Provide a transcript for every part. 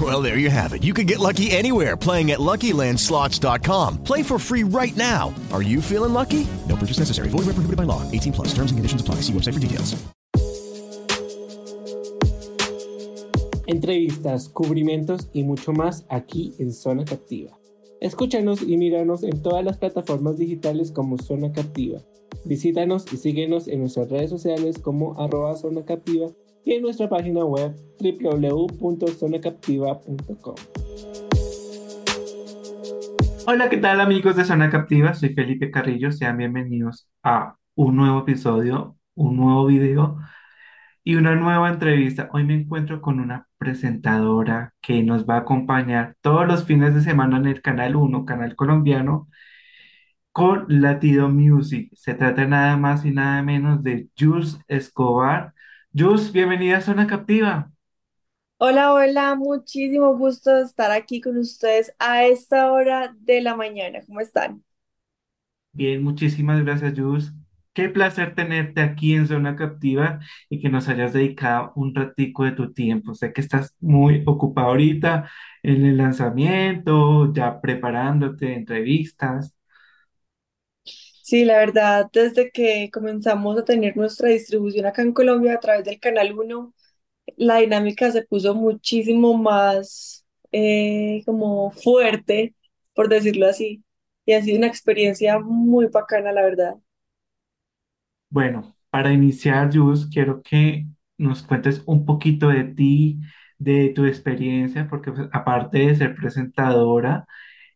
Well, there you have it. You can get lucky anywhere playing at LuckyLandSlots.com. Play for free right now. Are you feeling lucky? No purchase necessary. Void where prohibited by law. 18 plus. Terms and conditions apply. See website for details. Entrevistas, cubrimientos y mucho más aquí en Zona Captiva. Escúchanos y míranos en todas las plataformas digitales como Zona Captiva. Visítanos y síguenos en nuestras redes sociales como arroba Zona Captiva y en nuestra página web www.zonacaptiva.com. Hola, ¿qué tal amigos de Zona Captiva? Soy Felipe Carrillo, sean bienvenidos a un nuevo episodio, un nuevo video y una nueva entrevista. Hoy me encuentro con una presentadora que nos va a acompañar todos los fines de semana en el Canal 1, canal colombiano, con Latido Music. Se trata nada más y nada menos de Jules Escobar. Jules, bienvenida a Zona Captiva. Hola, hola, muchísimo gusto de estar aquí con ustedes a esta hora de la mañana. ¿Cómo están? Bien, muchísimas gracias, Jules. Qué placer tenerte aquí en Zona Captiva y que nos hayas dedicado un ratico de tu tiempo. Sé que estás muy ocupado ahorita en el lanzamiento, ya preparándote, entrevistas. Sí, la verdad, desde que comenzamos a tener nuestra distribución acá en Colombia a través del Canal 1, la dinámica se puso muchísimo más eh, como fuerte, por decirlo así, y ha sido una experiencia muy bacana, la verdad. Bueno, para iniciar, Jus, quiero que nos cuentes un poquito de ti, de tu experiencia, porque pues, aparte de ser presentadora,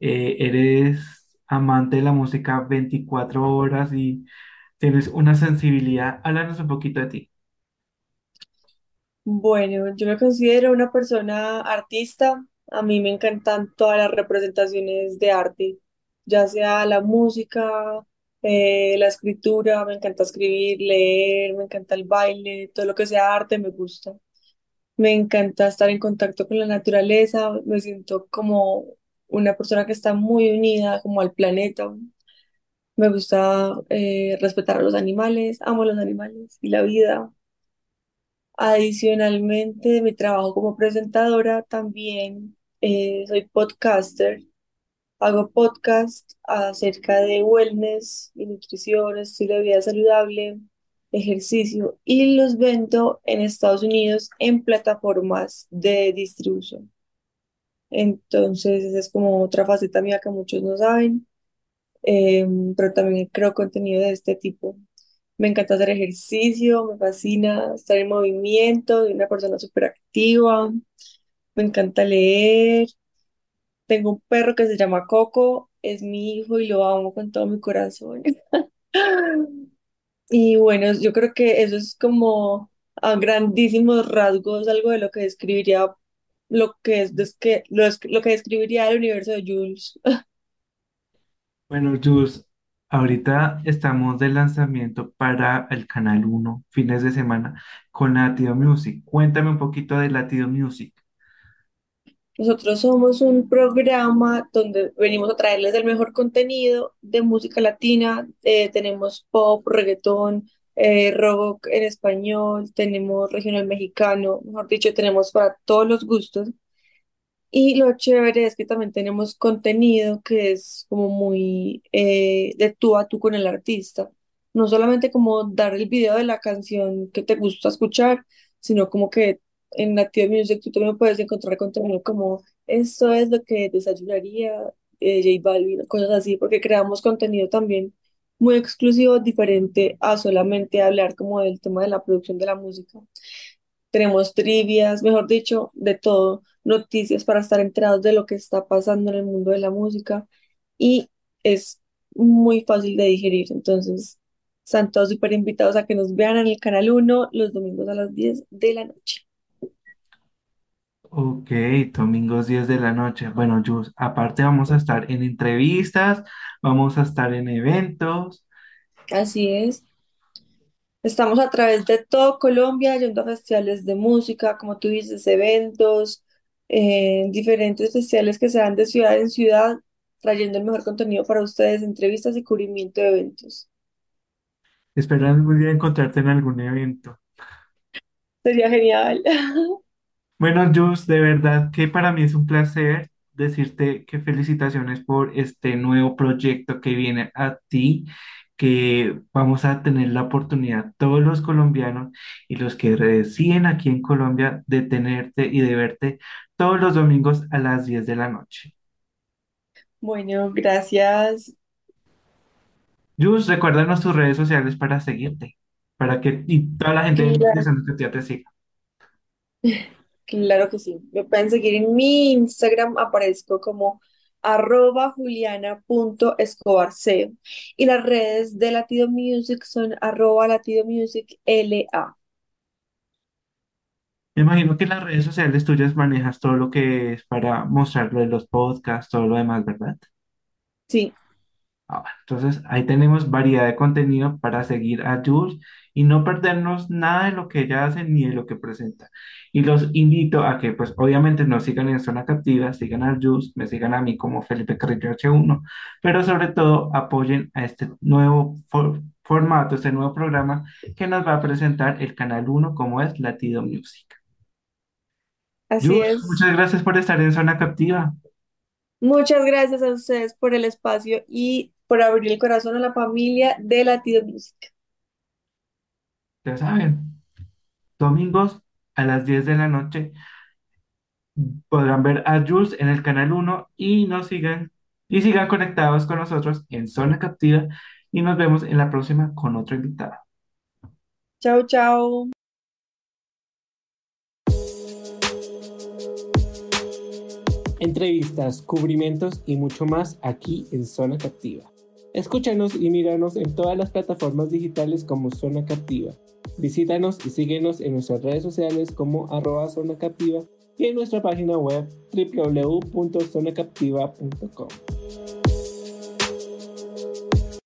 eh, eres amante de la música 24 horas y tienes una sensibilidad. Háblanos un poquito de ti. Bueno, yo me considero una persona artista. A mí me encantan todas las representaciones de arte, ya sea la música, eh, la escritura, me encanta escribir, leer, me encanta el baile, todo lo que sea arte me gusta. Me encanta estar en contacto con la naturaleza, me siento como una persona que está muy unida como al planeta. Me gusta eh, respetar a los animales, amo los animales y la vida. Adicionalmente, mi trabajo como presentadora, también eh, soy podcaster. Hago podcast acerca de wellness y nutrición, estilo de vida saludable, ejercicio y los vendo en Estados Unidos en plataformas de distribución. Entonces, esa es como otra faceta mía que muchos no saben, em, pero también creo contenido de este tipo. Me encanta hacer ejercicio, me fascina estar en movimiento, soy una persona súper activa, me encanta leer. Tengo un perro que se llama Coco, es mi hijo y lo amo con todo mi corazón. Y bueno, yo creo que eso es como a grandísimos rasgos algo de lo que describiría lo que es des- que, lo, es- lo que describiría el universo de Jules. Bueno, Jules, ahorita estamos de lanzamiento para el Canal 1, fines de semana, con Latido Music. Cuéntame un poquito de Latido Music. Nosotros somos un programa donde venimos a traerles el mejor contenido de música latina. Eh, tenemos pop, reggaetón, eh, en español, tenemos regional mexicano, mejor dicho, tenemos para todos los gustos. Y lo chévere es que también tenemos contenido que es como muy eh, de tú a tú con el artista. No solamente como dar el video de la canción que te gusta escuchar, sino como que en Native Music tú también puedes encontrar contenido como esto es lo que desayunaría eh, J Balvin, cosas así, porque creamos contenido también muy exclusivo, diferente a solamente hablar como del tema de la producción de la música. Tenemos trivias, mejor dicho, de todo, noticias para estar enterados de lo que está pasando en el mundo de la música y es muy fácil de digerir. Entonces, están todos súper invitados a que nos vean en el Canal uno los domingos a las 10 de la noche. Ok, domingos 10 de la noche. Bueno, Jus, aparte vamos a estar en entrevistas, vamos a estar en eventos. Así es. Estamos a través de todo Colombia, yendo a festivales de música, como tú dices, eventos, eh, diferentes festivales que se dan de ciudad en ciudad, trayendo el mejor contenido para ustedes, entrevistas y cubrimiento de eventos. Espero algún día encontrarte en algún evento. Sería genial. Bueno, Jus, de verdad que para mí es un placer decirte que felicitaciones por este nuevo proyecto que viene a ti, que vamos a tener la oportunidad, todos los colombianos y los que residen aquí en Colombia, de tenerte y de verte todos los domingos a las 10 de la noche. Bueno, gracias. Jus, recuérdanos tus redes sociales para seguirte, para que y toda la gente de Claro, Santa Lucía te siga. Claro que sí. Me pueden seguir en mi Instagram, aparezco como arroba juliana.escobarceo y las redes de Latido Music son arroba Latido Music LA. Me imagino que en las redes sociales tuyas manejas todo lo que es para mostrarlo de los podcasts, todo lo demás, ¿verdad? Sí, Ah, entonces ahí tenemos variedad de contenido para seguir a Jules y no perdernos nada de lo que ella hace ni de lo que presenta. Y los invito a que, pues obviamente nos sigan en Zona Captiva, sigan a Jules, me sigan a mí como Felipe Carrillo H1, pero sobre todo apoyen a este nuevo for- formato, este nuevo programa que nos va a presentar el Canal uno como es Latido Music. así Jules, es. muchas gracias por estar en Zona Captiva. Muchas gracias a ustedes por el espacio y por abrir el corazón a la familia de Latido Music. Ya saben, domingos a las 10 de la noche podrán ver a Jules en el canal uno y nos sigan y sigan conectados con nosotros en Zona Captiva y nos vemos en la próxima con otro invitado. Chao, chao. Entrevistas, cubrimientos y mucho más aquí en Zona Captiva. Escúchanos y míranos en todas las plataformas digitales como Zona Captiva. Visítanos y síguenos en nuestras redes sociales como arroba Zona Captiva y en nuestra página web www.zonacaptiva.com.